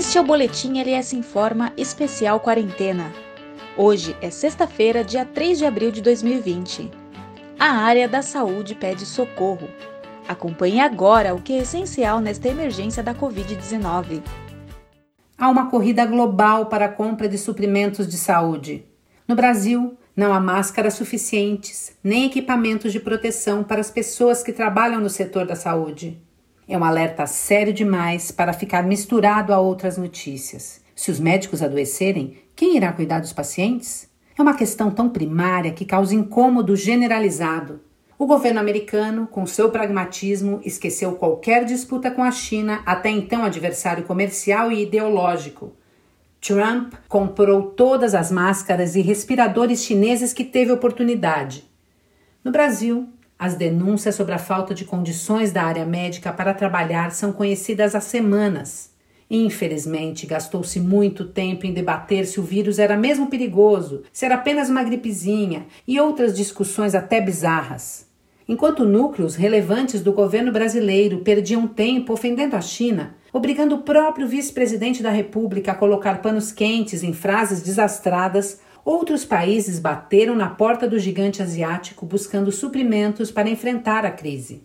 Este é o Boletim LS Informa Especial Quarentena. Hoje é sexta-feira, dia 3 de abril de 2020. A área da saúde pede socorro. Acompanhe agora o que é essencial nesta emergência da Covid-19. Há uma corrida global para a compra de suprimentos de saúde. No Brasil, não há máscaras suficientes, nem equipamentos de proteção para as pessoas que trabalham no setor da saúde. É um alerta sério demais para ficar misturado a outras notícias. Se os médicos adoecerem, quem irá cuidar dos pacientes? É uma questão tão primária que causa incômodo generalizado. O governo americano, com seu pragmatismo, esqueceu qualquer disputa com a China, até então adversário comercial e ideológico. Trump comprou todas as máscaras e respiradores chineses que teve oportunidade. No Brasil, as denúncias sobre a falta de condições da área médica para trabalhar são conhecidas há semanas. Infelizmente, gastou-se muito tempo em debater se o vírus era mesmo perigoso, se era apenas uma gripezinha e outras discussões até bizarras. Enquanto núcleos relevantes do governo brasileiro perdiam tempo ofendendo a China, obrigando o próprio vice-presidente da República a colocar panos quentes em frases desastradas, Outros países bateram na porta do gigante asiático buscando suprimentos para enfrentar a crise.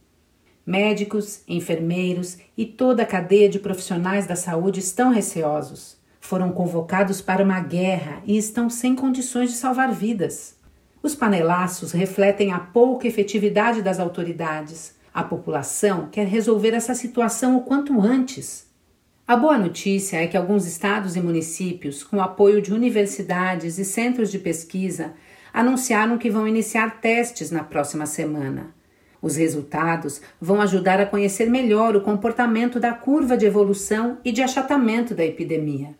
Médicos, enfermeiros e toda a cadeia de profissionais da saúde estão receosos. Foram convocados para uma guerra e estão sem condições de salvar vidas. Os panelaços refletem a pouca efetividade das autoridades. A população quer resolver essa situação o quanto antes. A boa notícia é que alguns estados e municípios, com apoio de universidades e centros de pesquisa, anunciaram que vão iniciar testes na próxima semana. Os resultados vão ajudar a conhecer melhor o comportamento da curva de evolução e de achatamento da epidemia.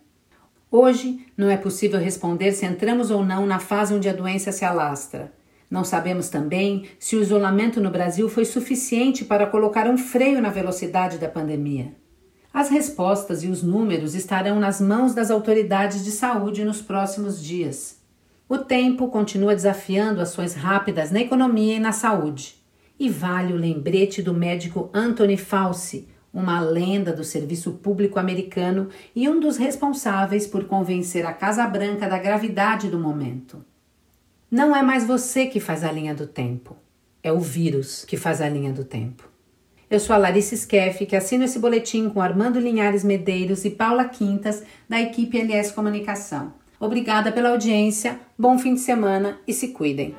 Hoje, não é possível responder se entramos ou não na fase onde a doença se alastra. Não sabemos também se o isolamento no Brasil foi suficiente para colocar um freio na velocidade da pandemia. As respostas e os números estarão nas mãos das autoridades de saúde nos próximos dias. O tempo continua desafiando ações rápidas na economia e na saúde. E vale o lembrete do médico Anthony Fauci, uma lenda do serviço público americano e um dos responsáveis por convencer a Casa Branca da gravidade do momento. Não é mais você que faz a linha do tempo, é o vírus que faz a linha do tempo. Eu sou a Larissa Skeff, que assino esse boletim com Armando Linhares Medeiros e Paula Quintas, da equipe LS Comunicação. Obrigada pela audiência, bom fim de semana e se cuidem.